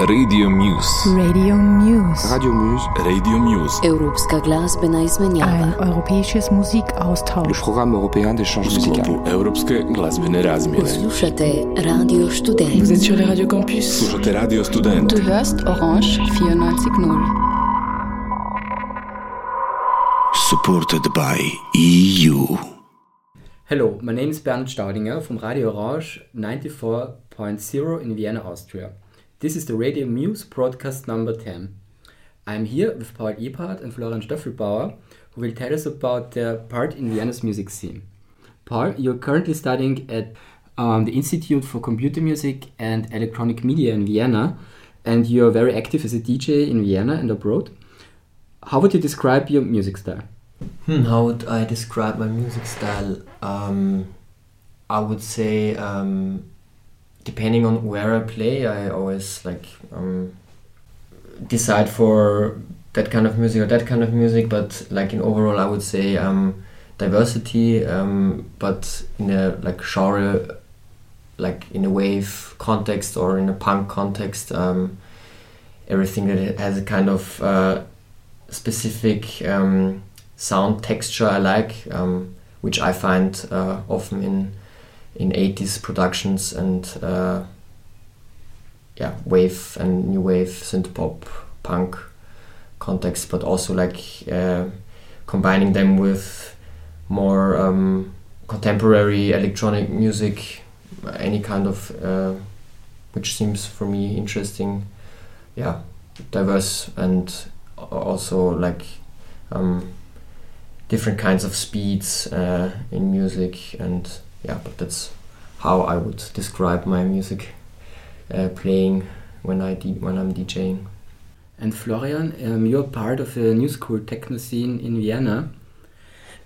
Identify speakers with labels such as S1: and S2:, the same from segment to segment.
S1: Radio Muse.
S2: Radio Muse.
S3: Radio Muse.
S1: Radio Muse.
S4: Europska glazbena
S2: Ein
S4: izmenjava.
S2: europäisches
S3: Le
S2: Musikaustausch.
S3: programme européen d'échange musical.
S1: Europske glazbene razmjene.
S4: Slušate Radio Student.
S5: Vous êtes sur les radios campus.
S1: Slušate Radio Student.
S5: Du hörst Orange 94.0.
S6: supported by EU.
S7: Hello, my name is Bernd Staudinger from Radio Orange 94.0 in Vienna, Austria. This is the Radio Muse broadcast number 10. I'm here with Paul Ebhart and Florian Stöffelbauer, who will tell us about their part in Vienna's music scene. Paul, you're currently studying at um, the Institute for Computer Music and Electronic Media in Vienna, and you're very active as a DJ in Vienna and abroad. How would you describe your music style?
S8: Hmm, how would I describe my music style? Um, I would say, um, depending on where I play, I always like um, decide for that kind of music or that kind of music. But like in overall, I would say um, diversity, um, but in a like genre, like in a wave context or in a punk context. Um, everything that has a kind of uh, specific um, sound texture I like, um, which I find uh, often in in 80s productions and uh, yeah, wave and new wave, synth pop, punk context, but also like uh, combining them with more um, contemporary electronic music, any kind of uh, which seems for me interesting. Yeah, diverse and also like um, different kinds of speeds uh, in music and yeah but that's how I would describe my music uh, playing when I d- when I'm DJing
S7: And Florian, um, you're part of the new school techno scene in Vienna,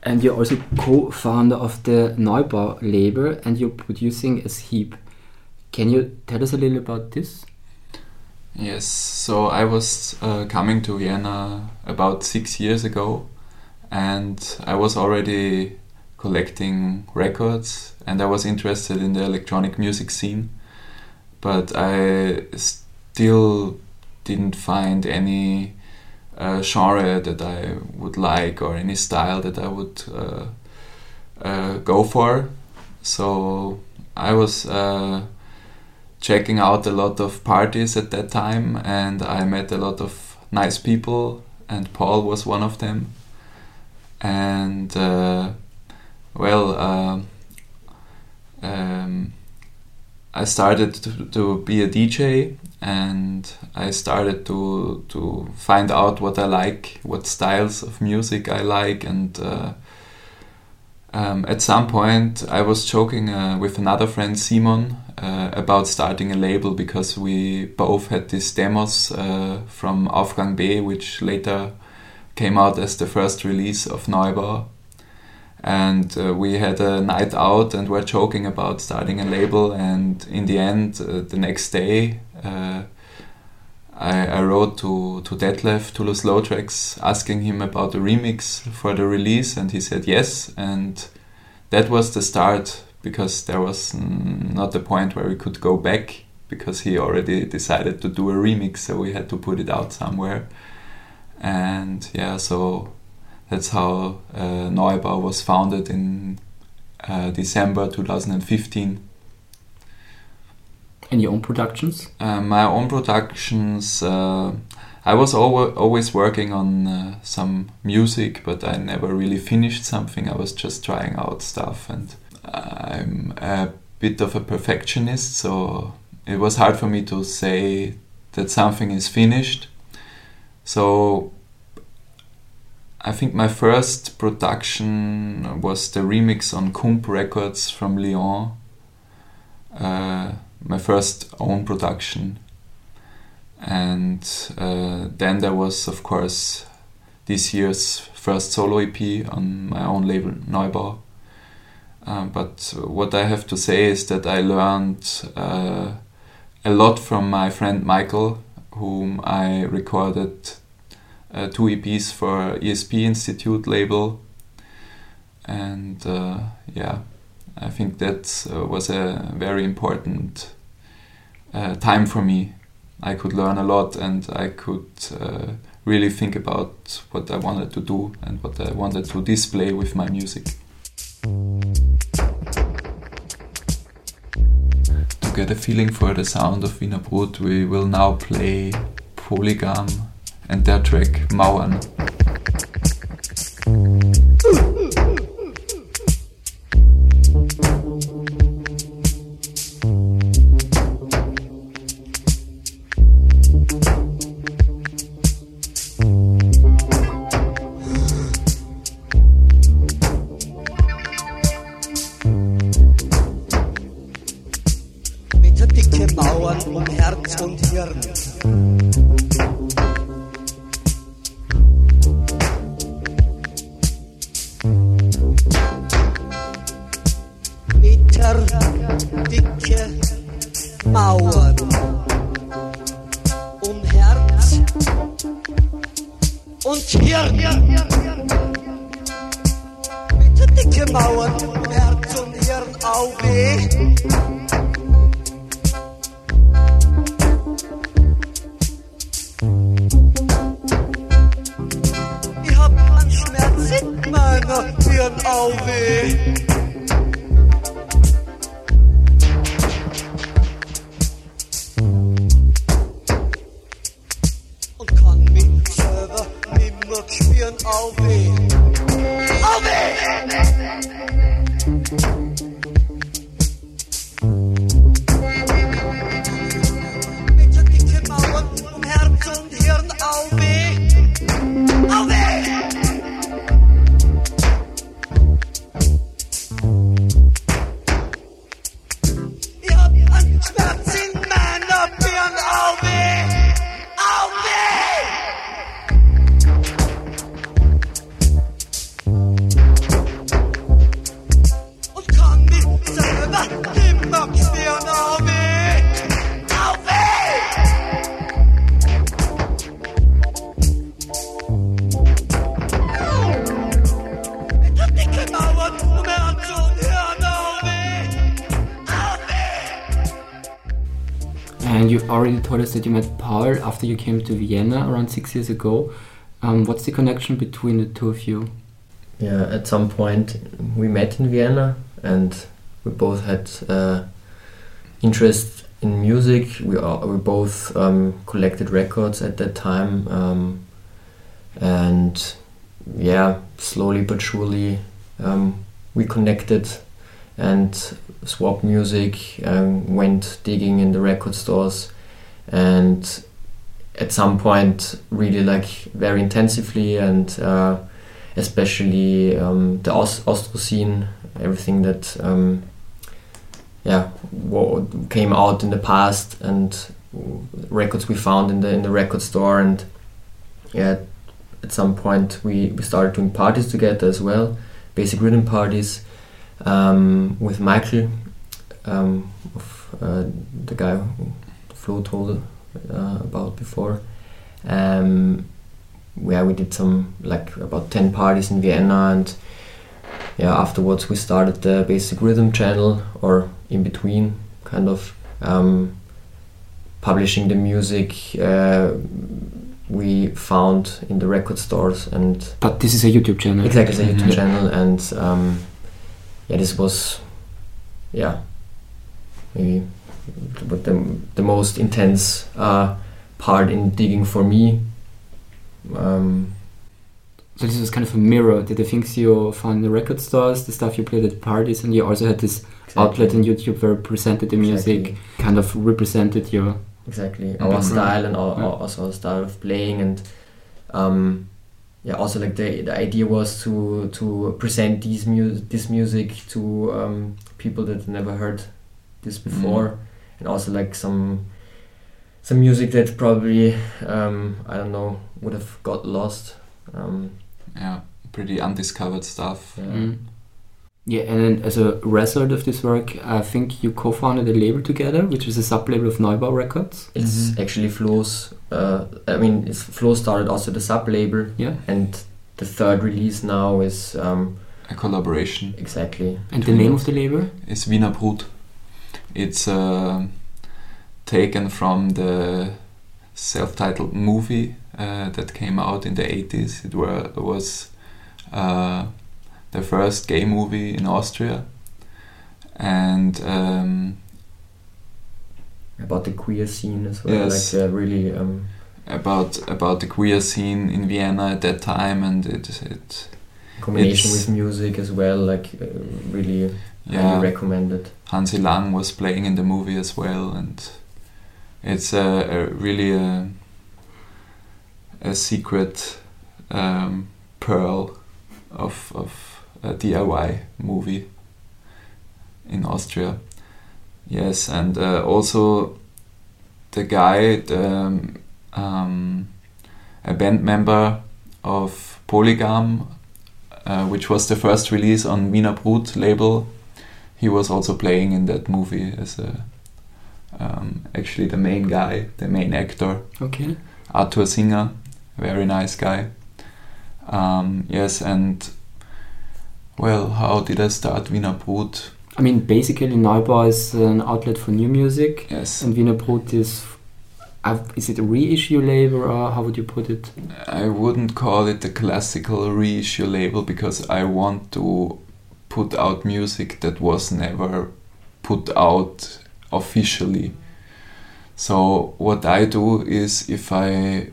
S7: and you're also co-founder of the Neubau label, and you're producing as Heap. Can you tell us a little about this?
S9: Yes, so I was uh, coming to Vienna about six years ago, and I was already collecting records, and I was interested in the electronic music scene, but I still didn't find any uh, genre that I would like or any style that I would uh, uh, go for. So I was uh, checking out a lot of parties at that time and I met a lot of nice people and Paul was one of them and uh, well uh, um, I started to, to be a DJ and I started to to find out what I like what styles of music I like and uh, um, at some point, I was joking uh, with another friend, Simon, uh, about starting a label because we both had these demos uh, from Aufgang B, which later came out as the first release of Neubau. And uh, we had a night out and were joking about starting a label. And in the end, uh, the next day, uh, I, I wrote to, to Detlef, Toulouse Low Trax, asking him about a remix for the release, and he said yes. And that was the start because there was not a point where we could go back because he already decided to do a remix, so we had to put it out somewhere. And yeah, so that's how uh, Neubau was founded in uh, December 2015.
S7: And your own productions?
S9: Uh, my own productions. Uh, I was al- always working on uh, some music, but I never really finished something. I was just trying out stuff, and I'm a bit of a perfectionist, so it was hard for me to say that something is finished. So I think my first production was the remix on Kump Records from Lyon. Uh, my first own production. And uh, then there was, of course, this year's first solo EP on my own label, Neubau. Uh, but what I have to say is that I learned uh, a lot from my friend Michael, whom I recorded uh, two EPs for ESP Institute label. And uh, yeah, I think that uh, was a very important uh, time for me I could learn a lot and I could uh, really think about what I wanted to do and what I wanted to display with my music. To get a feeling for the sound of Wiener Brut, we will now play Polygam and their track Mauern.
S7: That you met Paul after you came to Vienna around six years ago. Um, what's the connection between the two of you?
S8: Yeah, at some point we met in Vienna and we both had uh, interest in music. We are, we both um, collected records at that time, um, and yeah, slowly but surely um, we connected and swapped music. Went digging in the record stores, and at some point, really like very intensively and. Uh, especially um, the Aus- Austro scene, everything that um, yeah came out in the past and records we found in the in the record store and yeah at some point we, we started doing parties together as well basic rhythm parties um, with Michael um, of, uh, the guy Flo told uh, about before um, where we did some like about 10 parties in Vienna and yeah afterwards we started the basic rhythm channel or in between kind of um, publishing the music uh, we found in the record stores and
S7: But this is a YouTube channel.
S8: exactly a YouTube
S7: Mhm.
S8: channel and um, yeah this was yeah maybe but the, the most intense uh, part in digging for me um,
S7: So this was kind of a mirror to the things you found in the record stores, the stuff you played at parties, and you also had this outlet on YouTube where you presented the music,
S8: Exactly.
S7: kind of represented your.
S8: exactly our style and our,
S7: Yeah.
S8: our, also our style of playing and um, yeah also like the, the idea was to to present these mu- this music to um, people that never heard this before and also like some some music that probably um, I don't know would have got lost um,
S9: Yeah, pretty undiscovered stuff.
S8: yeah.
S7: Mm. Yeah, and then as a result of this work, I think you co-founded a label together, which is a sub-label of Neubau Records.
S8: It's
S9: Mhm.
S8: actually Flo's. Uh, I mean, it's Flo started also the sub label,
S7: Yeah.
S8: and the third release now is um,
S9: A collaboration
S8: exactly.
S7: And the name of the label?
S9: is Wiener Brut. It's uh, taken from the self-titled movie uh, that came out in the 80s. It were, was uh, the first gay movie in Austria, and um,
S8: About the queer scene as well,
S9: Yes.
S8: like uh, really. Um,
S9: about about the queer scene in Vienna at that time, and it it
S8: combination with music as well, like uh, really
S9: yeah
S8: highly recommended.
S9: Hansi Lang was playing in the movie as well, and it's a, a really a, a secret um, pearl of of a DIY movie in Austria. Yes, and uh, also the guy, the, um, um, a band member of Polygam, uh, which was the first release on Wiener Brut label he was also playing in that movie as a um, actually the main guy, the main actor,
S7: Okay.
S9: Arthur Singer, very nice guy. Um, yes, and well, how did I start Wiener Brut?
S7: I mean, basically, Neubau is an outlet for new music,
S9: Yes,
S7: and Wiener Brut is. Is it a reissue label, or how would you put it?
S9: I wouldn't call it a classical reissue label because I want to put out music that was never put out officially. So what I do is if I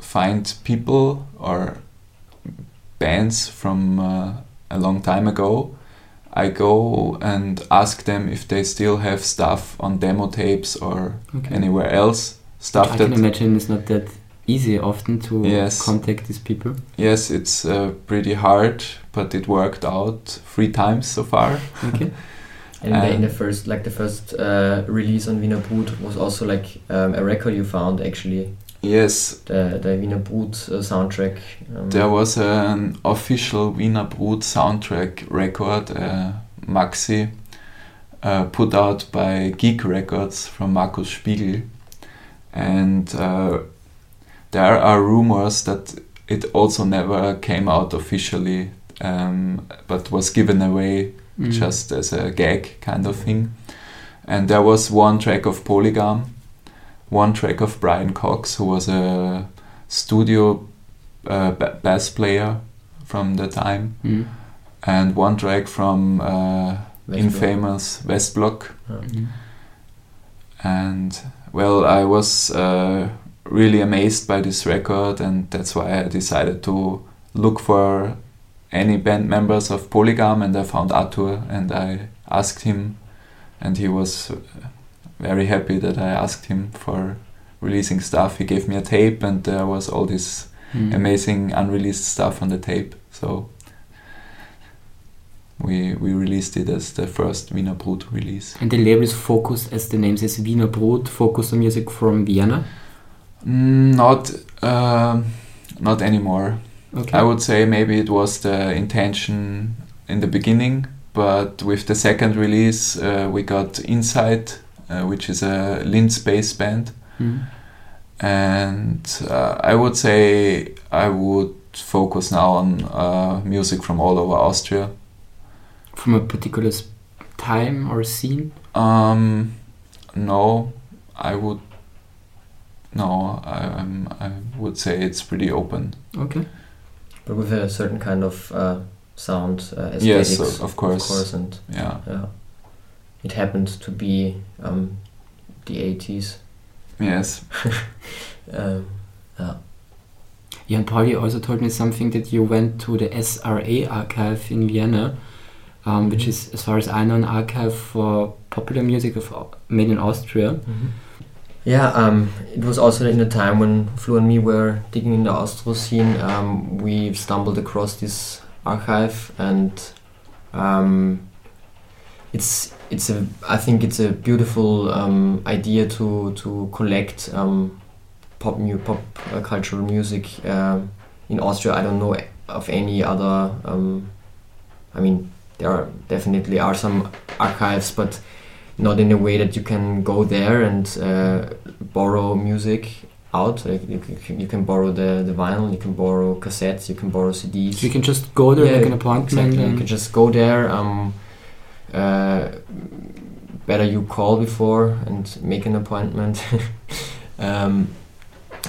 S9: find people or bands from uh, a long time ago, I go and ask them if they still have stuff on demo tapes or
S7: Okay.
S9: anywhere else. Stuff
S7: I
S9: that
S7: can imagine it's not that easy often to
S9: Yes.
S7: contact these people.
S9: Yes, it's uh, pretty hard, but it worked out three times so far.
S7: Okay.
S8: And the, in the first, like the first uh, release on Wiener Brut was also like um, a record you found actually,
S9: Yes,
S8: the the Wiener Brut uh, soundtrack. Um,
S9: there was an official Wiener Brut soundtrack record, uh, Maxi, uh, put out by GIG Records from Markus Spiegel. And uh, there are rumors that it also never came out officially, um, but was given away
S7: Mm.
S9: just as a gag kind of thing. And there was one track of Polygam, one track of Brian Cox, who was a studio uh, ba- bass player from the time,
S7: Mm.
S9: and one track from uh,
S8: Westblock.
S9: infamous Westblock.
S8: Yeah.
S7: Mm.
S9: And well, I was uh, really amazed by this record, and that's why I decided to look for any band members of Polygam, and I found Arthur, and I asked him, and he was uh, very happy that I asked him for releasing stuff. He gave me a tape, and there was all this
S7: Mm.
S9: amazing unreleased stuff on the tape. So we we released it as the first Wiener Brut release.
S7: And the label is focused, as the name says, Wiener Brut, focused on music from Vienna.
S9: Mm, not um, not anymore.
S7: Okay.
S9: I would say maybe it was the intention in the beginning, but with the second release, uh, we got Insight, uh, which is a Linz-based band,
S7: Mm.
S9: and uh, I would say I would focus now on uh, music from all over Austria.
S7: From a particular time or scene.
S9: Um, no, I would. No, I, I would say it's pretty open.
S7: Okay.
S8: But with a certain kind of uh, sound uh,
S9: Yes,
S8: aesthetics,
S9: of course.
S8: of course, and
S9: Yeah.
S8: yeah, it happened to be um, the 80s.
S9: Yes.
S8: Um, yeah.
S7: Yeah, and Pauli also told me something that you went to the SRA archive in Vienna, um, which
S8: Mhm.
S7: is, as far as I know, an archive for popular music of, made in Austria.
S8: Yeah, um, it was also in a time when Flo and me were digging in the Austro scene. Um, we stumbled across this archive, and um, it's it's a I think it's a beautiful um, idea to to collect um, pop pop uh, cultural music um, in Austria. I don't know of any other. Um, I mean, there are definitely are some archives, but not in a way that you can go there and uh, borrow music out. Like you, can, you can borrow the, the vinyl, you can borrow cassettes, you can borrow CDs.
S7: So you can just go there,
S8: Yeah,
S7: make an appointment,
S8: Exactly. You can just go there. Um, uh, better you call before and make an appointment. um,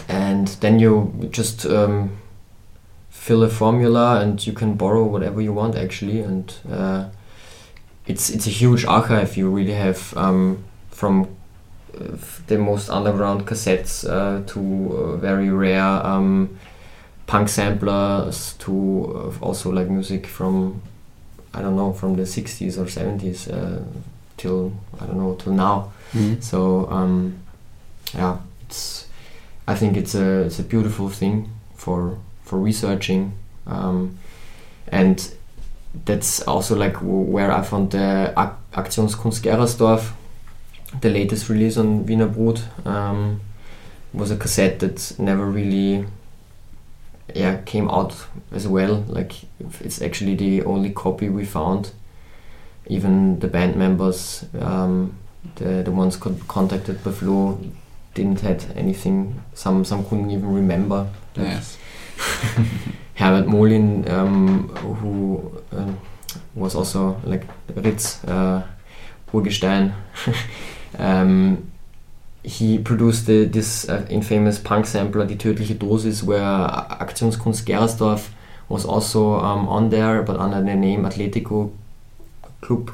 S8: and then you just um, fill a formula and you can borrow whatever you want actually and uh, it's it's a huge archive you really have um, from uh, the most underground cassettes uh, to uh, very rare um, punk samplers to uh, also like music from I don't know from the 60s or 70s uh, till I don't know till now
S7: Mhm.
S8: so um, yeah it's I think it's a it's a beautiful thing for for researching um, and that's also like where I found the Ak Aktionskunst Gerasdorf the latest release on Wiener Brut um, was a cassette that never really yeah came out as well. Like it's actually the only copy we found. Even the band members um, the the ones con- contacted by Flo didn't had anything some some couldn't even remember. Like
S9: Yes.
S8: Herbert Molin um, who um, was also like Ritz uh, Urgestein um, he produced the, this uh, infamous punk sampler Die tödliche Dosis where Aktionskunst Gerersdorf was also um, on there but under the name Atletico Club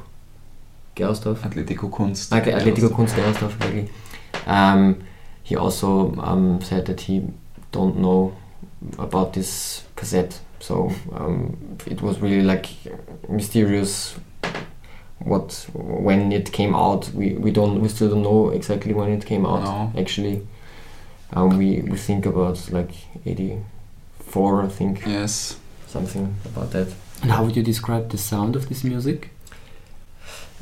S8: Gerersdorf
S9: Atletico Kunst.
S8: Okay, Atletico Kunst Gerersdorf, exactly. Um, he also um, said that he don't know about this cassette, so um, it was really like mysterious. What when it came out, we, we don't we still don't know exactly when it came out.
S9: No.
S8: Actually, um, we we think about like eighty four, I think,
S9: Yes.
S8: something about that.
S7: And how would you describe the sound of this music?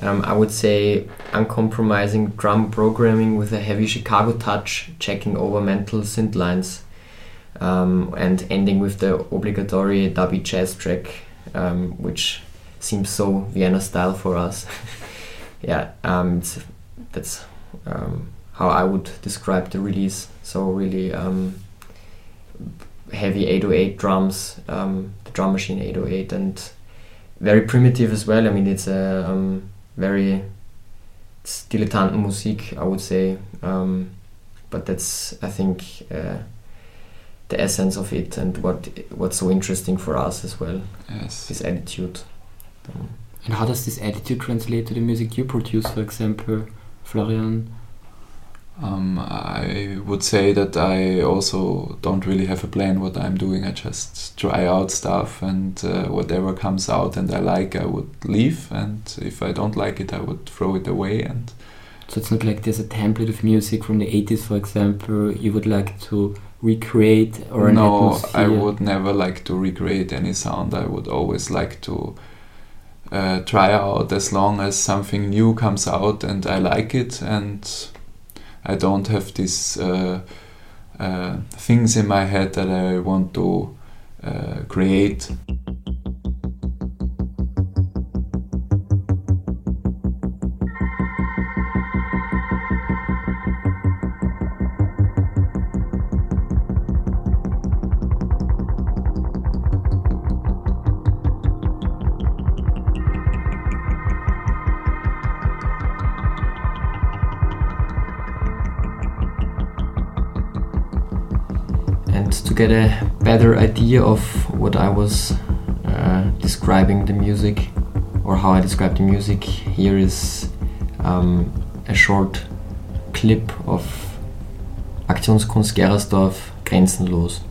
S8: Um, I would say uncompromising drum programming with a heavy Chicago touch, checking over mental synth lines, um, and ending with the obligatory dubby jazz track, um, which seems so Vienna style for us. yeah, um, that's um, how I would describe the release. So really um, heavy 808 drums, um, the drum machine 808, and very primitive as well. I mean, it's a very it's Dilettantenmusik, I would say. But that's, I think, uh, the essence of it and what what's so interesting for us as well.
S9: Yes.
S8: This attitude. Um,
S7: And how does this attitude translate to the music you produce, for example, Florian?
S9: Um, I would say that I also don't really have a plan what I'm doing. I just try out stuff, and uh, whatever comes out and I like, I would leave. And if I don't like it, I would throw it away. And
S7: So it's not like there's a template of music from the 80s, for example, you would like to recreate or
S9: no. I would never like to recreate any sound. I would always like to uh, try out as long as something new comes out and I like it, and I don't have these uh, uh, things in my head that I want to uh, create.
S8: Get a better idea of what I was uh, describing the music or how I describe the music, here is um, a short clip of Aktionskunst Gerasdorf Grenzenlos.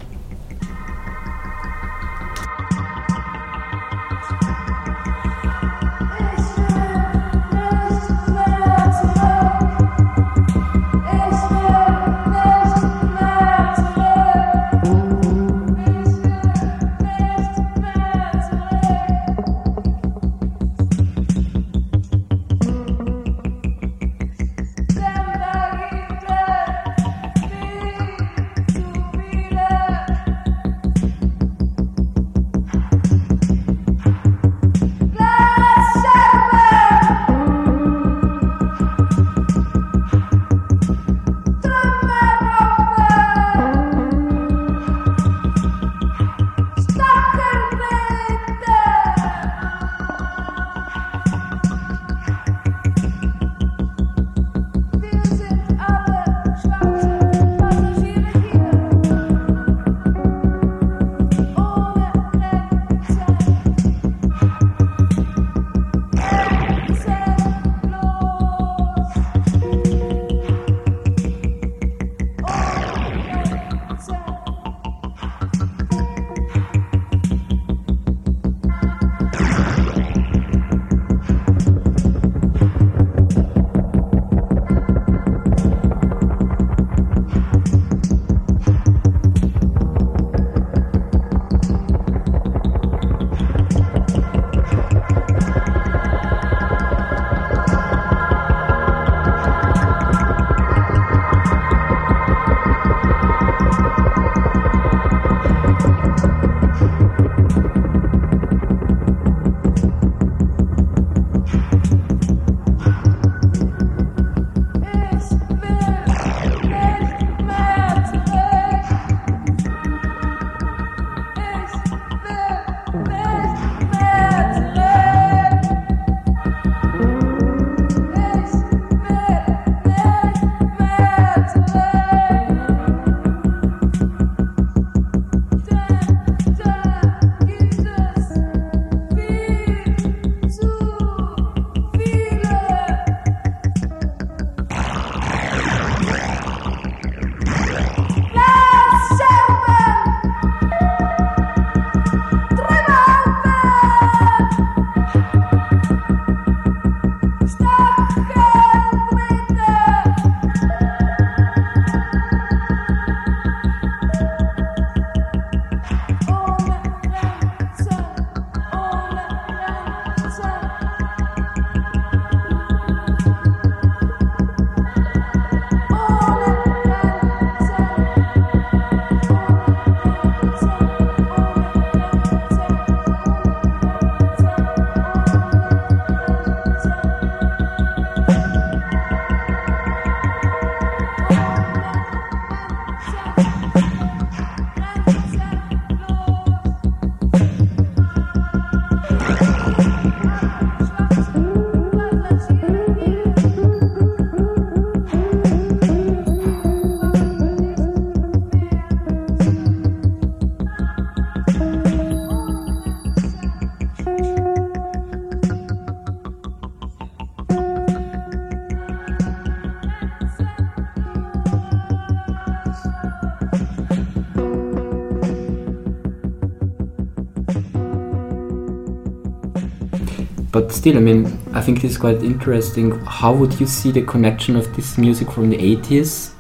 S7: Still, I mean, I think this is quite interesting. How would you see the connection of this music from the 80s,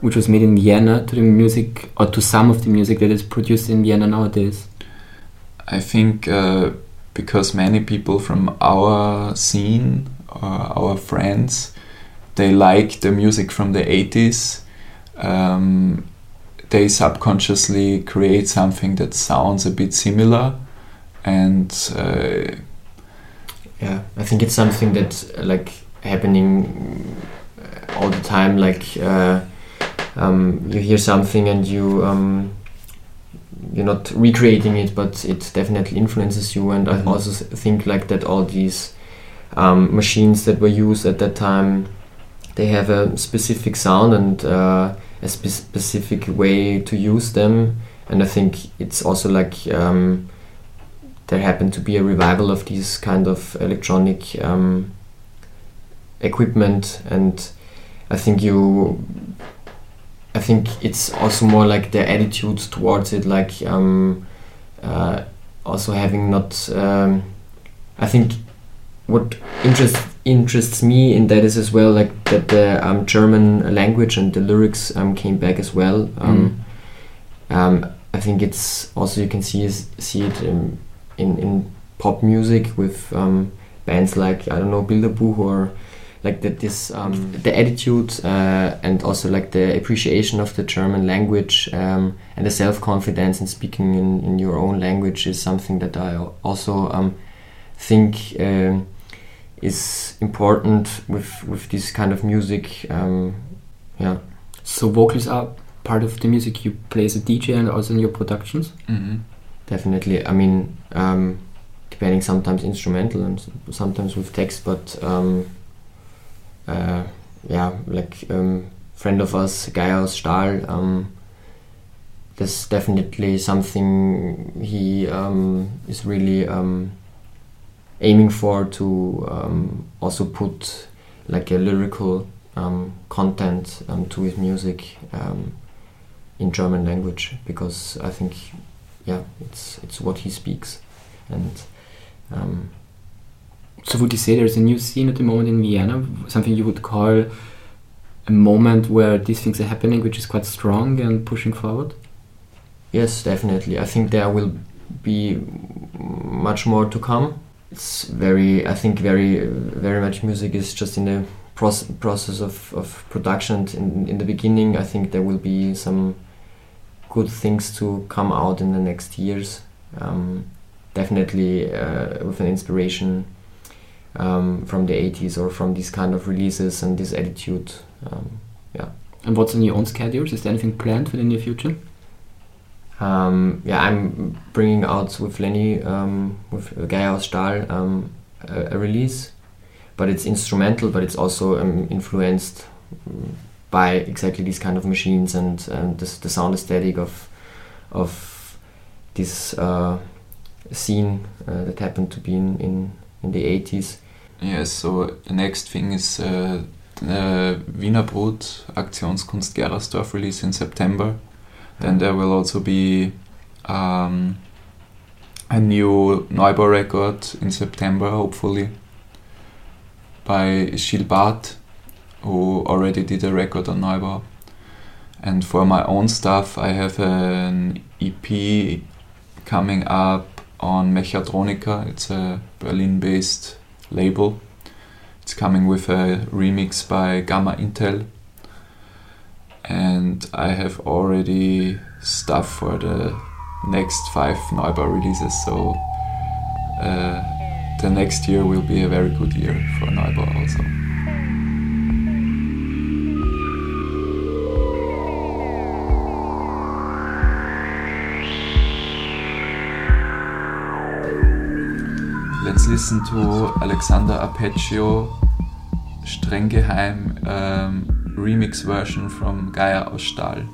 S7: which was made in Vienna, to the music or to some of the music that is produced in Vienna nowadays?
S9: I think uh, because many people from our scene, uh, our friends, they like the music from the 80s. Um, they subconsciously create something that sounds a bit similar and uh,
S8: yeah. I think it's something that's uh, like happening uh, all the time like uh, um, you hear something and you um, you're not recreating it but it definitely influences you. And
S7: Mhm.
S8: i also think like that all these um, machines that were used at that time they have a specific sound and uh, a spe- specific way to use them. And i think it's also like um, there happened to be a revival of these kind of electronic um, equipment. And i think you i think it's also more like the attitude towards it like um, uh, also having not um, i think what interests interests me in that is as well like that the um, german language and the lyrics um, came back as well. Um, um, i think it's also you can see see it in, in, in pop music with um, bands like I don't know Bilderbuch or like that this um, the attitude uh, and also like the appreciation of the German language um, and the self confidence in speaking in, in your own language is something that I also um, think um is important with with this kind of music. Um, yeah.
S7: So vocals are part of the music you play as a DJ and also in your productions.
S9: mhm.
S8: Definitely. I mean um, depending sometimes instrumental and sometimes with text but um, uh, yeah like um, friend of us guy aus stahl um, that's definitely something he um, is really um, aiming for to also put like a lyrical content to his music in German language because I think yeah, it's it's what he speaks, and um,
S7: So would you say there's a new scene at the moment in Vienna, something you would call a moment where these things are happening, which is quite strong and pushing forward?
S8: yes, definitely. I think there will be much more to come. It's very, I think, very very much music is just in the proce- process of, of production. In, in the beginning, I think there will be some good things to come out in the next years. Um, definitely uh, with an inspiration um, from the 80s or from these kind of releases and this attitude. Um,
S7: And what's on your own schedules? Is there anything planned for the near future?
S8: Um, yeah, I'm bringing out with Lenny, um, with Guy aus Stahl, um, a, a release, but it's instrumental, but it's also um, influenced mm, by exactly these kind of machines and, and this, the sound aesthetic of of this uh, scene uh, that happened to be in, in, in the 80s.
S9: Yes, so the next thing is uh, the Wiener Brut Aktionskunst Gerasdorf release in September. Then there will also be um, a new Neubau record in September, hopefully, by Gilles Barth, who already did a record on Neubau. And for my own stuff, I have an EP coming up on Mechatronica. It's a Berlin-based label. It's coming with a remix by Gamma Intel. And I have already stuff for the next five Neubau releases, so uh, the next year will be a very good year for Neubau also. Let's listen to Alexander Apeccio streng geheim um, remix version from Gaia aus Stahl.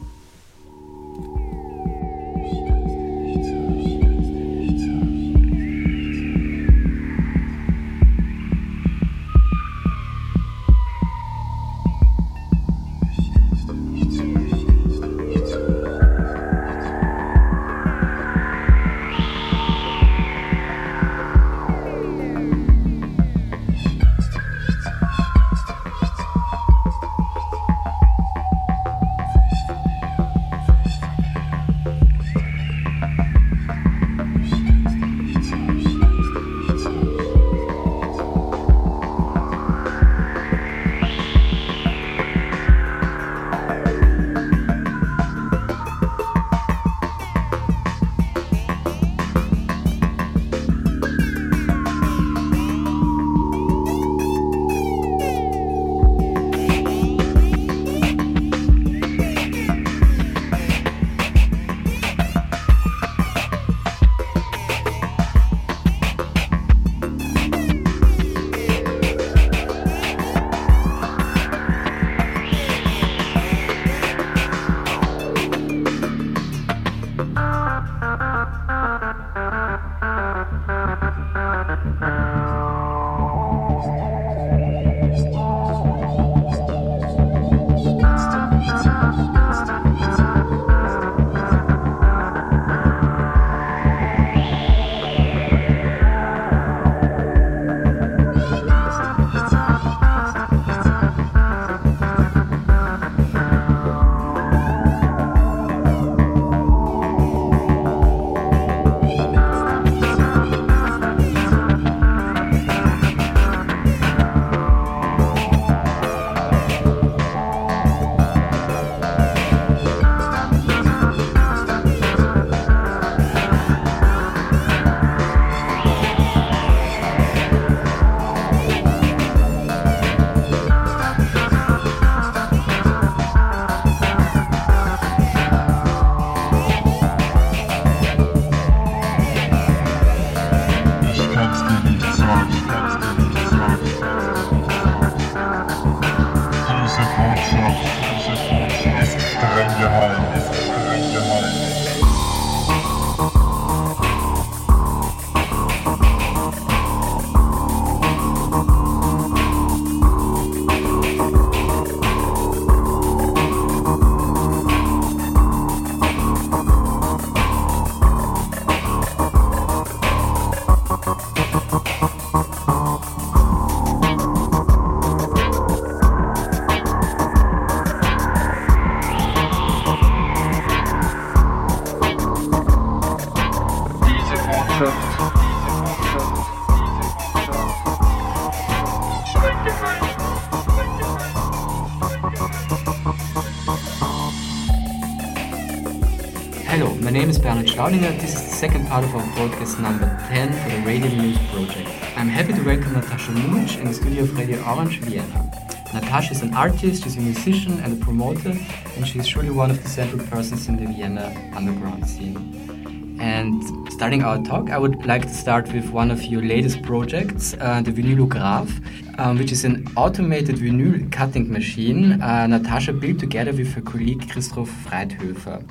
S7: This is the second part of our podcast number 10 for the Radio Muse project. I'm happy to welcome Natascha Muhič in the studio of Radio Orange, Vienna. Natascha is an artist, she's a musician and a promoter, and she's surely one of the central persons in the Vienna underground scene. And starting our talk, I would like to start with one of your latest projects, uh, the Vinylograph, um, which is an automated vinyl cutting machine uh, Natascha built together with her colleague Christoph Freithöfer.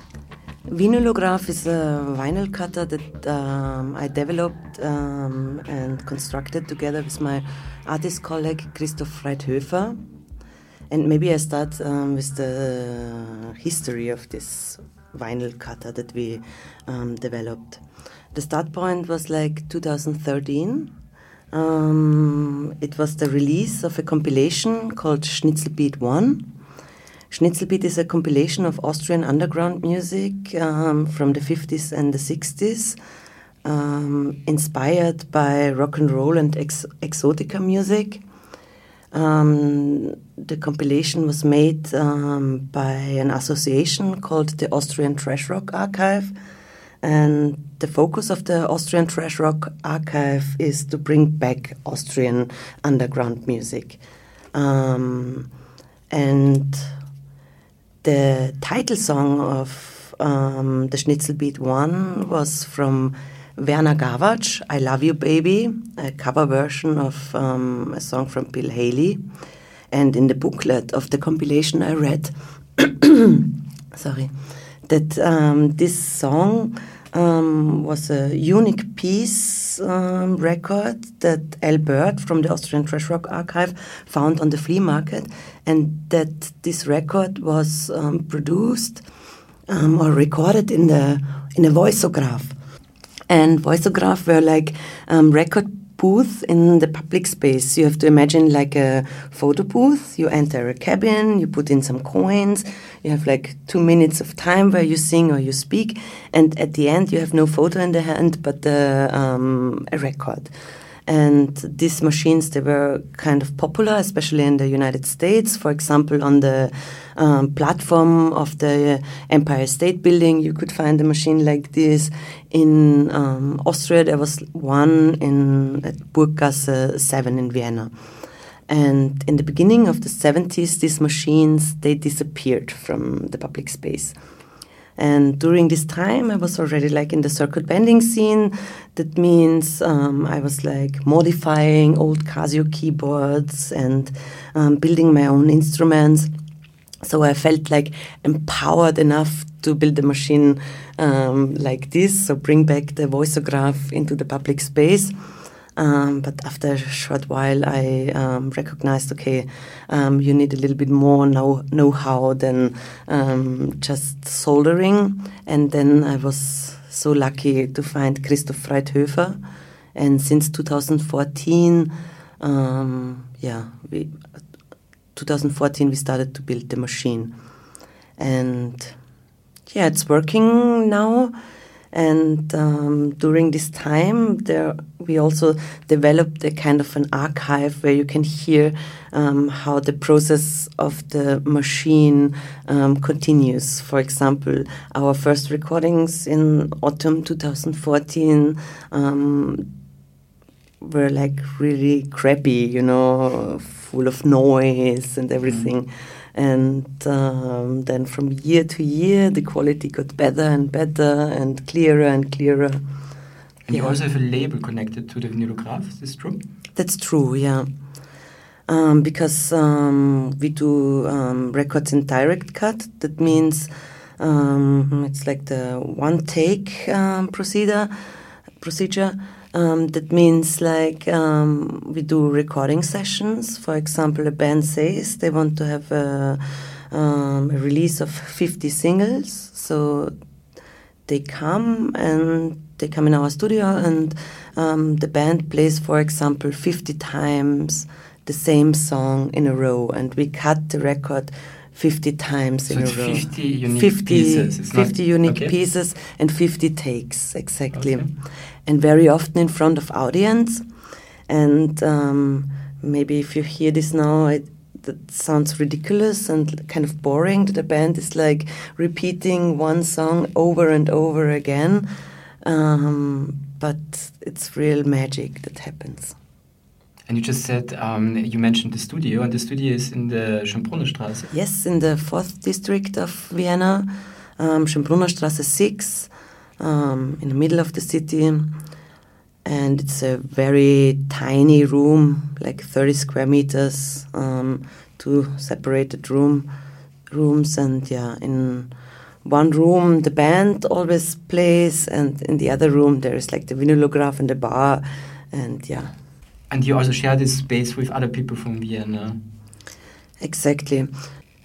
S10: Vinylograph is a vinyl cutter that um, I developed um, and constructed together with my artist colleague Christoph Freithöfer. And maybe I start um, with the history of this vinyl cutter that we um, developed. The start point was like 2013. Um, it was the release of a compilation called Schnitzelbeat 1 Schnitzelbeat is a compilation of Austrian underground music um, from the 50s and the 60s, um, inspired by rock and roll and ex- exotica music. Um, the compilation was made um, by an association called the Austrian Trash Rock Archive. And the focus of the Austrian Trash Rock Archive is to bring back Austrian underground music. Um, and the title song of um, the Schnitzelbeat one was from Werner Gawatsch, I Love You Baby, a cover version of um, a song from Bill Haley. And in the booklet of the compilation, I read, sorry, that um, this song um, was a unique piece um, record that Albert from the Austrian Trash Rock Archive found on the flea market, and that this record was um, produced um, or recorded in the in a voiceograph. And voiceograph were like um, record booth in the public space. You have to imagine like a photo booth. You enter a cabin, you put in some coins, you have like two minutes of time where you sing or you speak, and at the end you have no photo in the hand but the, um, a record. And these machines, they were kind of popular, especially in the United States. For example, on the um, platform of the Empire State Building, you could find a machine like this. In um, Austria, there was one in at Burggasse 7 in Vienna. And in the beginning of the 70s, these machines, they disappeared from the public space. And during this time, I was already like in the circuit bending scene. That means um, I was like modifying old Casio keyboards and um, building my own instruments. So I felt like empowered enough to build a machine um, like this, so bring back the voiceograph into the public space. Um, but after a short while, I um, recognized, okay, um, you need a little bit more know know-how than um, just soldering. And then I was so lucky to find Christoph Freithöfer. And since 2014, um, yeah, we, 2014 we started to build the machine, and yeah, it's working now. And um, during this time, there we also developed a kind of an archive where you can hear um, how the process of the machine um, continues. For example, our first recordings in autumn 2014 um, were like really crappy, you know, full of noise and everything. Mm and um, then from year to year the quality got better and better and clearer and clearer
S7: and yeah. you also have a label connected to the vinylograph is this true
S10: that's true yeah um, because um, we do um, records in direct cut. That means um, it's like the one take um, procedure. Procedure. Um, that means like um, we do recording sessions. For example, a band says they want to have a, um, a release of 50 singles, so they come and they come in our studio and um, the band plays, for example, 50 times the same song in a row, and we cut the record 50 times
S7: So
S10: in a row.
S7: 50 unique
S10: 50,
S7: pieces. It's
S10: 50
S7: not-
S10: unique
S7: okay.
S10: pieces and 50 takes, exactly.
S7: Okay.
S10: And very often in front of audience. And um, maybe if you hear this now, it that sounds ridiculous and kind of boring. that The band is like repeating one song over and over again, um, but it's real magic that happens.
S7: And you just said um, you mentioned the studio, and the studio is in the Schönbrunner Straße.
S10: Yes, in the fourth district of Vienna, um, Schönbrunner Straße 6, um, in the middle of the city. And it's a very tiny room, like 30 square meters, um, two separated room rooms. And yeah, in one room the band always plays, and in the other room there is like the vinylograph and the bar. And yeah,
S7: And you also share this space with other people from Vienna.
S10: Exactly.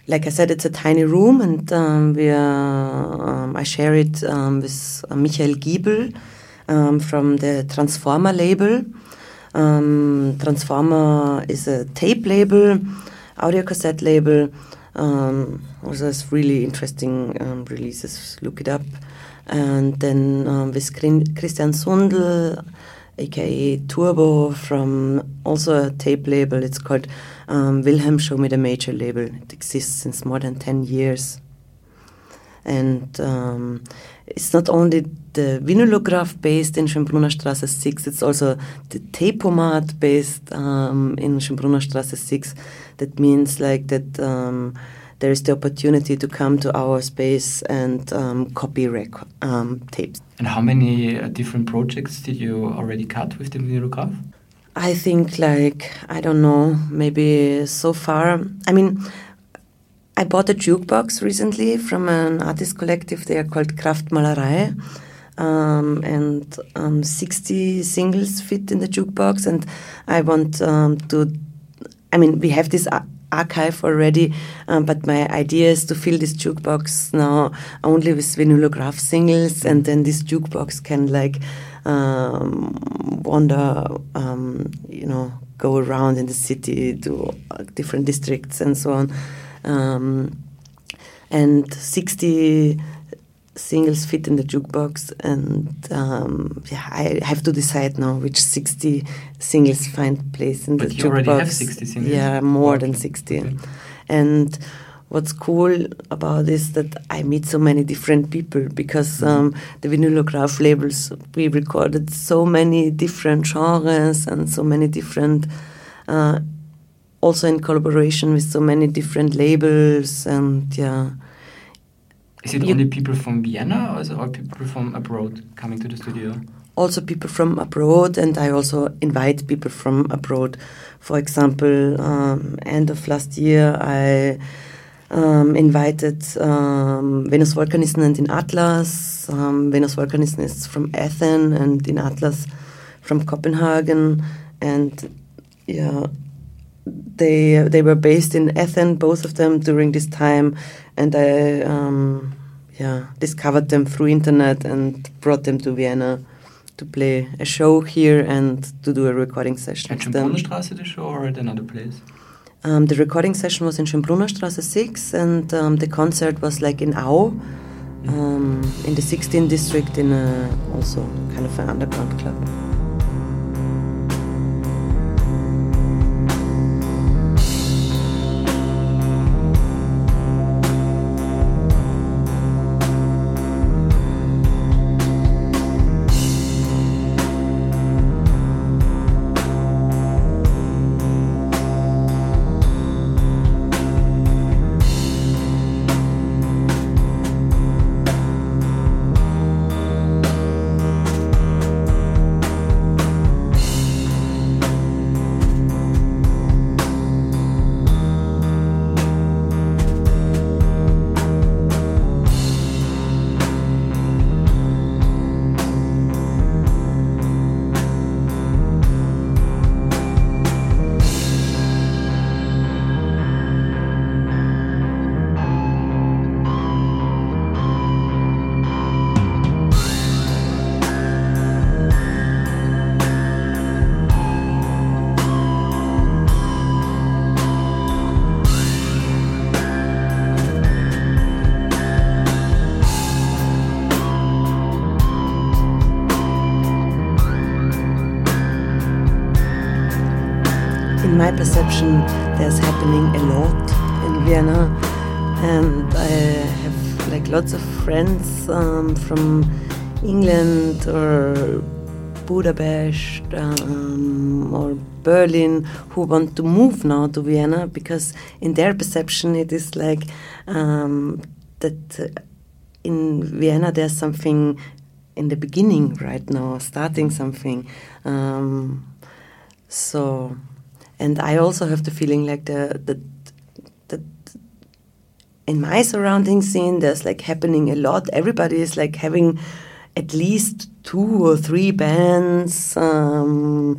S10: Like I said, it's a tiny room, and um, we um, I share it um, with uh, Michael Giebel um, from the Transformer label. Um, Transformer is a tape label, audio cassette label. Um, also, really interesting releases. Look it up. And then with Christian Sundl, aka Turbo, from also a tape label. It's called um, Wilhelm Show Me the Major label. It exists since more than 10 years. And um, it's not only the vinylograph based in Schönbrunner Straße 6, it's also the tapeomat based um, in Schönbrunner Straße 6. That means like that um, there is the opportunity to come to our space and um, copy rec- um, tapes.
S7: And how many uh, different projects did you already cut with the vinylograph?
S10: I think like I don't know, maybe so far. I mean, I bought a jukebox recently from an artist collective. They are called Kraftmalerei, um, and um, 60 singles fit in the jukebox. And I want um, to. I mean, we have this ar- archive already, um, but my idea is to fill this jukebox now only with vinylograph singles, and then this jukebox can like um, wander, um, you know, go around in the city to uh, different districts and so on. Um, and 60 singles fit in the jukebox, and um, yeah, I have to decide now which 60 singles find place in
S7: But
S10: the
S7: you
S10: jukebox.
S7: already have 60 singles?
S10: Yeah, more
S7: Okay.
S10: than 60.
S7: Okay.
S10: And what's cool about this that I meet so many different people because um, the vinylograph labels we recorded so many different genres and so many different uh, also in collaboration with so many different labels and yeah
S7: Is it only people from Vienna or is it all people from abroad coming to the studio?
S10: also people from abroad and I also invite people from abroad. For example, um, end of last year I um, invited um, Venus Volkanisten and in Atlas. Um, Venus Volkanisten is from Athens and in Atlas from Copenhagen and yeah they they were based in Athens both of them during this time and I um, yeah discovered them through internet and brought them to Vienna to play a show here and to do a recording session
S7: At. Schönbrunnerstraße the show or at another place?
S10: Um, the recording session was in Schönbrunner Straße 6 and um, the concert was like in Au um, in the 16th district in a, also kind of an underground club. Budapest um, or Berlin who want to move now to Vienna because in their perception it is like um, that uh, in Vienna there's something in the beginning right now, starting something. Um, so, and I also have the feeling like the that that in my surrounding scene there's like happening a lot. Everybody is like having at least two or three bands. Um,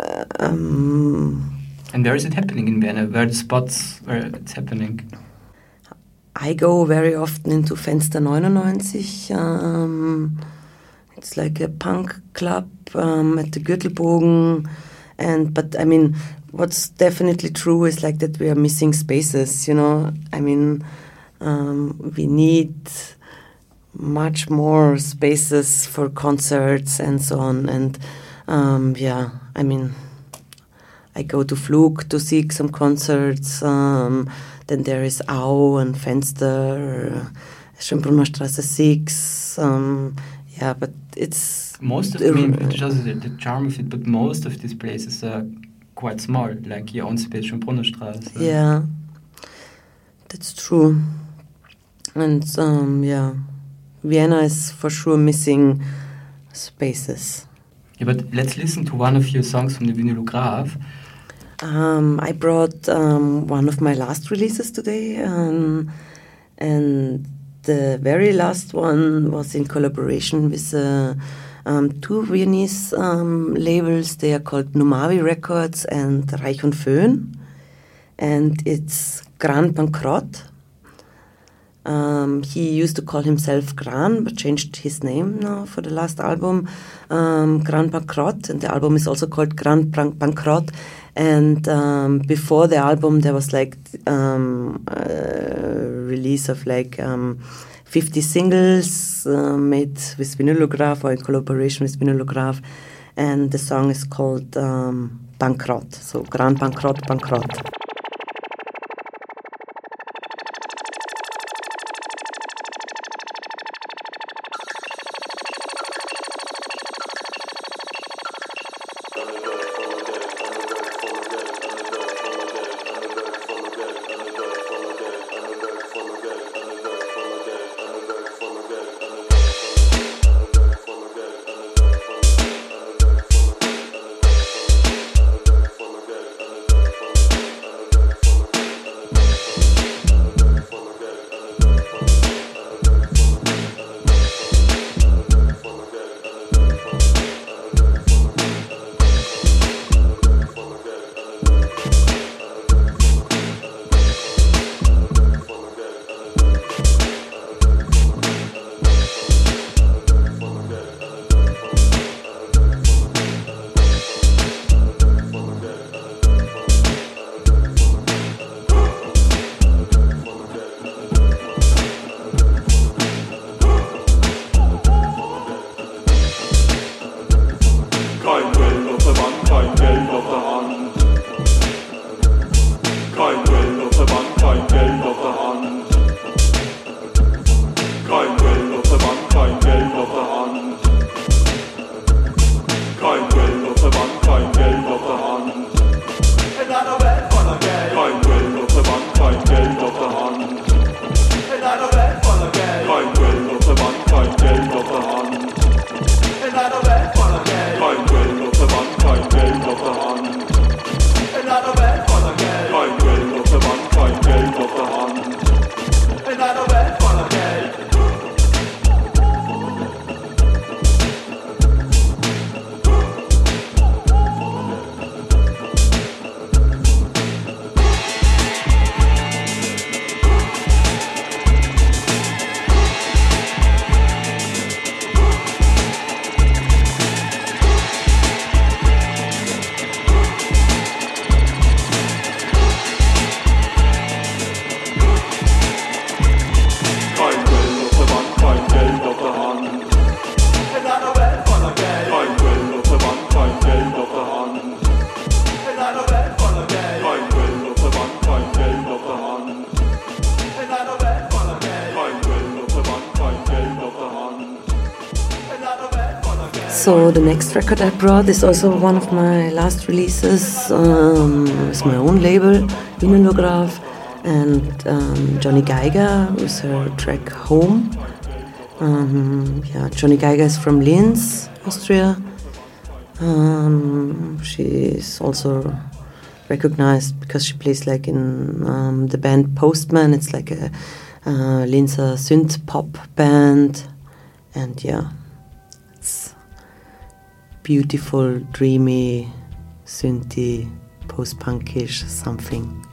S10: uh, um,
S7: and where is it happening in Vienna? Where are the spots where it's happening?
S10: I go very often into Fenster 99. Um, it's like a punk club um, at the Gürtelbogen. And but I mean, what's definitely true is like that we are missing spaces. You know, I mean, um, we need much more spaces for concerts and so on. And um, yeah, I mean, I go to Fluc to see some concerts. Um, then there is Au and Fenster, Schönbrunner Straße 6. Um, yeah, but it's.
S7: Most of the, I mean, it shows the, the charm of it, but most of these places are quite small, like your own space, Schönbrunner Straße.
S10: Yeah, that's true. And um, yeah, Vienna is for sure missing spaces.
S7: Yeah, but let's listen to one of your songs from the Vinylograph.
S10: Um, I brought um, one of my last releases today, um, and the very last one was in collaboration with uh, two Viennese um, labels. They are called Numavi Records and Reich und Föhn, and it's Grand Bankrott. Um, he used to call himself Gran, but changed his name now for the last album, um, Bankrott, and the album is also called Grand Bankrott. And um, before the album, there was like um, a release of like um, 50 singles uh, made with Vinylograph or in collaboration with Vinylograph, and the song is called um, Bankrott, so Grand Bankrott, Bankrott. Next record I brought is also one of my last releases. Um, it's my own label, Vinylograph, and um, Johnny Geiger with her track Home. Um, yeah, Johnny Geiger is from Linz, Austria. Um, she's also recognized because she plays like in um, the band Postman. It's like a uh, Linzer synth pop band, and yeah, it's beautiful, dreamy, synthy, post punkish something.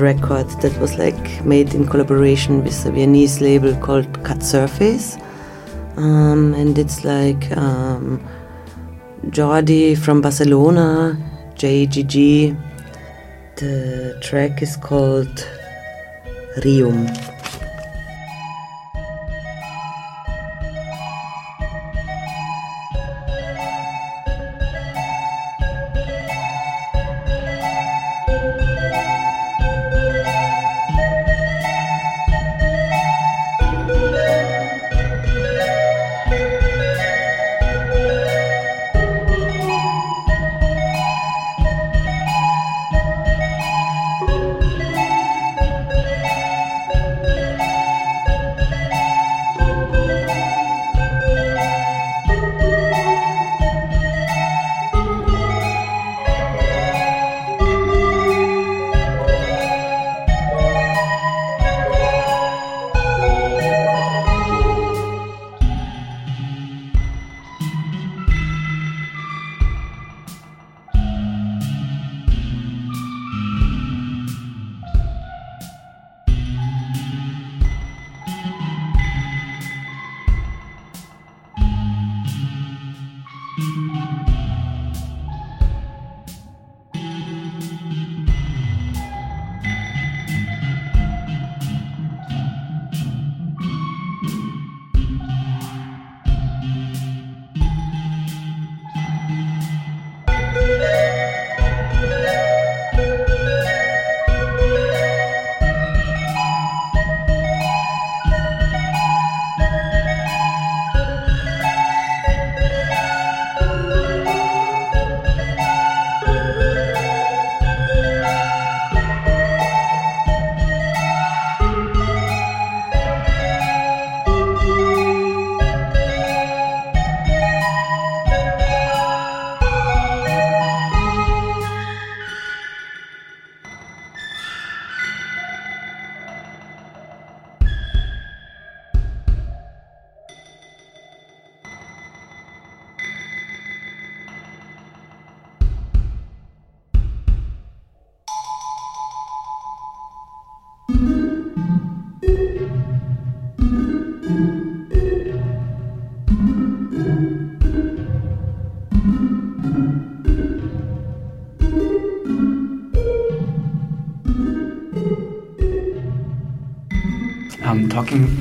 S10: Record that was like made in collaboration with a Viennese label called Cut Surface, um, and it's like um, Jordi from Barcelona, JGG. The track is called Rium.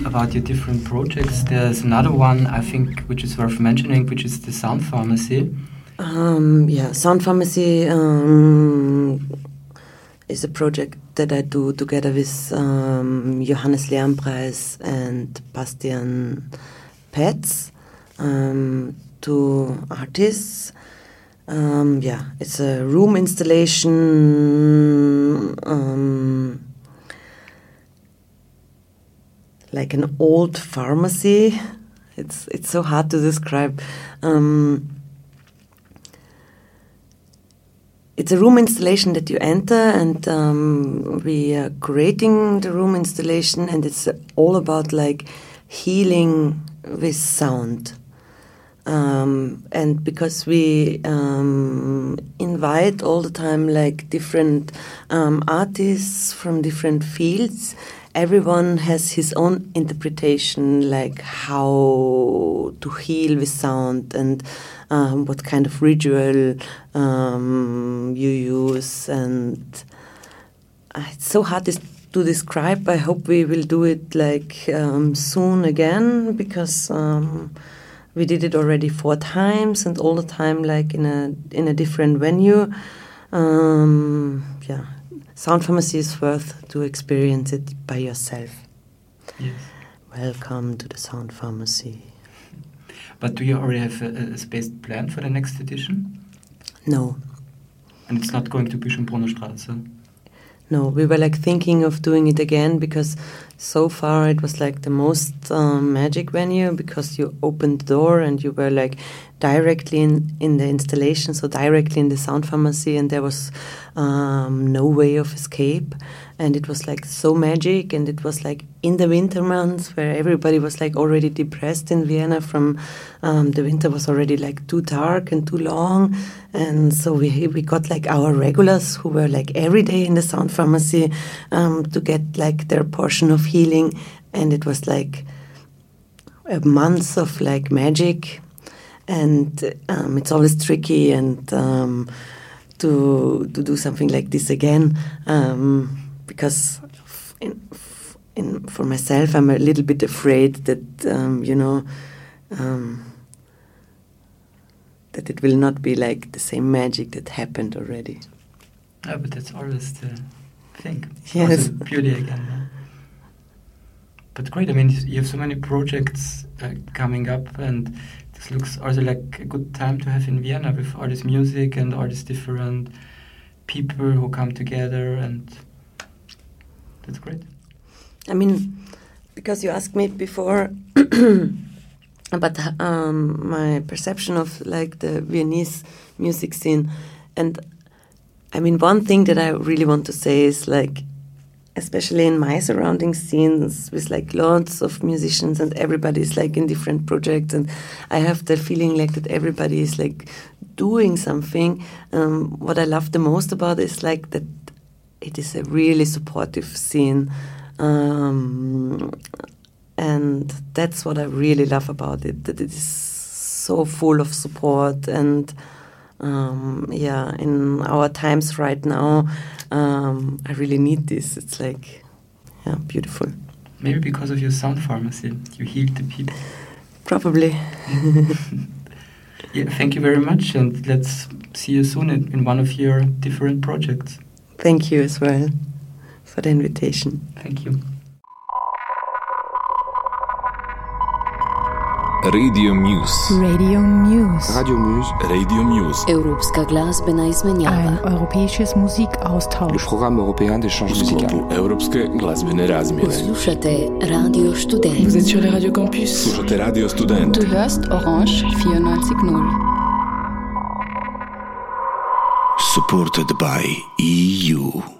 S7: About your different projects, there's another one I think which is worth mentioning, which is the Sound Pharmacy.
S10: Um, yeah, Sound Pharmacy um, is a project that I do together with um, Johannes Lehrenpreis and Bastian Petz, um, two artists. Um, yeah, it's a room installation, um, like an old pharmacy. It's it's so hard to describe. Um, it's a room installation that you enter, and um, we are creating the room installation, and it's all about like healing with sound. Um, and because we um, invite all the time like different um, artists from different fields, everyone has his own interpretation, like how to heal with sound and um, what kind of ritual um, you use, and uh, it's so hard to describe. I hope we will do it like um, soon again because um, we did it already four times and all the time like in a in a different venue. Um, yeah, Sound Pharmacy is worth to experience it by yourself.
S7: Yes.
S10: Welcome to the Sound Pharmacy.
S7: But do you already have a, a space planned for the next edition?
S10: No,
S7: And it's not going to be Schönbrunner Straße.
S10: No, we were like thinking of doing it again because so far it was like the most um, magic venue because you opened the door and you were like directly in, in the installation, so directly in the sound pharmacy, and there was um, no way of escape. And it was like so magic, and it was like in the winter months where everybody was like already depressed in Vienna from um, the winter was already like too dark and too long, and so we we got like our regulars who were like every day in the sound pharmacy um, to get like their portion of healing, and it was like a month of like magic, and um, it's always tricky and um, to to do something like this again. Um, because in, in, for myself I'm a little bit afraid that um, you know um, that it will not be like the same magic that happened already.
S7: Yeah, but that's always the thing.
S10: Yes.
S7: Beauty again. yeah. But great. I mean, you have so many projects uh, coming up, and this looks also like a good time to have in Vienna with all this music and all these different people who come together, and that's great.
S10: I mean, because you asked me before about um, my perception of like the Viennese music scene, and I mean, one thing that I really want to say is like, especially in my surrounding scenes with like lots of musicians and everybody is like in different projects, and I have the feeling like that everybody is like doing something. Um, what I love the most about is like that it is a really supportive scene. Um, and that's what I really love about it that it is so full of support and um, yeah in our times right now um, I really need this it's like yeah beautiful
S7: Maybe because of your sound pharmacy, you healed the people.
S10: probably
S7: Yeah, thank you very much, and let's see you soon in, in one of your different projects.
S10: Thank you as well for the invitation
S7: Thank you.
S1: Radio Muse.
S2: Radio Muse.
S6: Radio Muse,
S1: Radio Muse.
S4: Europska glazbena izmenjava.
S2: Ein europäisches
S6: le programme européen d'échange
S1: U
S6: musical.
S1: sklopu Europske glazbene razmjene.
S4: Slušate Radio Student.
S5: Vous êtes sur les radios campus.
S1: Slušate Radio Student.
S5: Du hörst Orange 94.0.
S6: Supported by EU.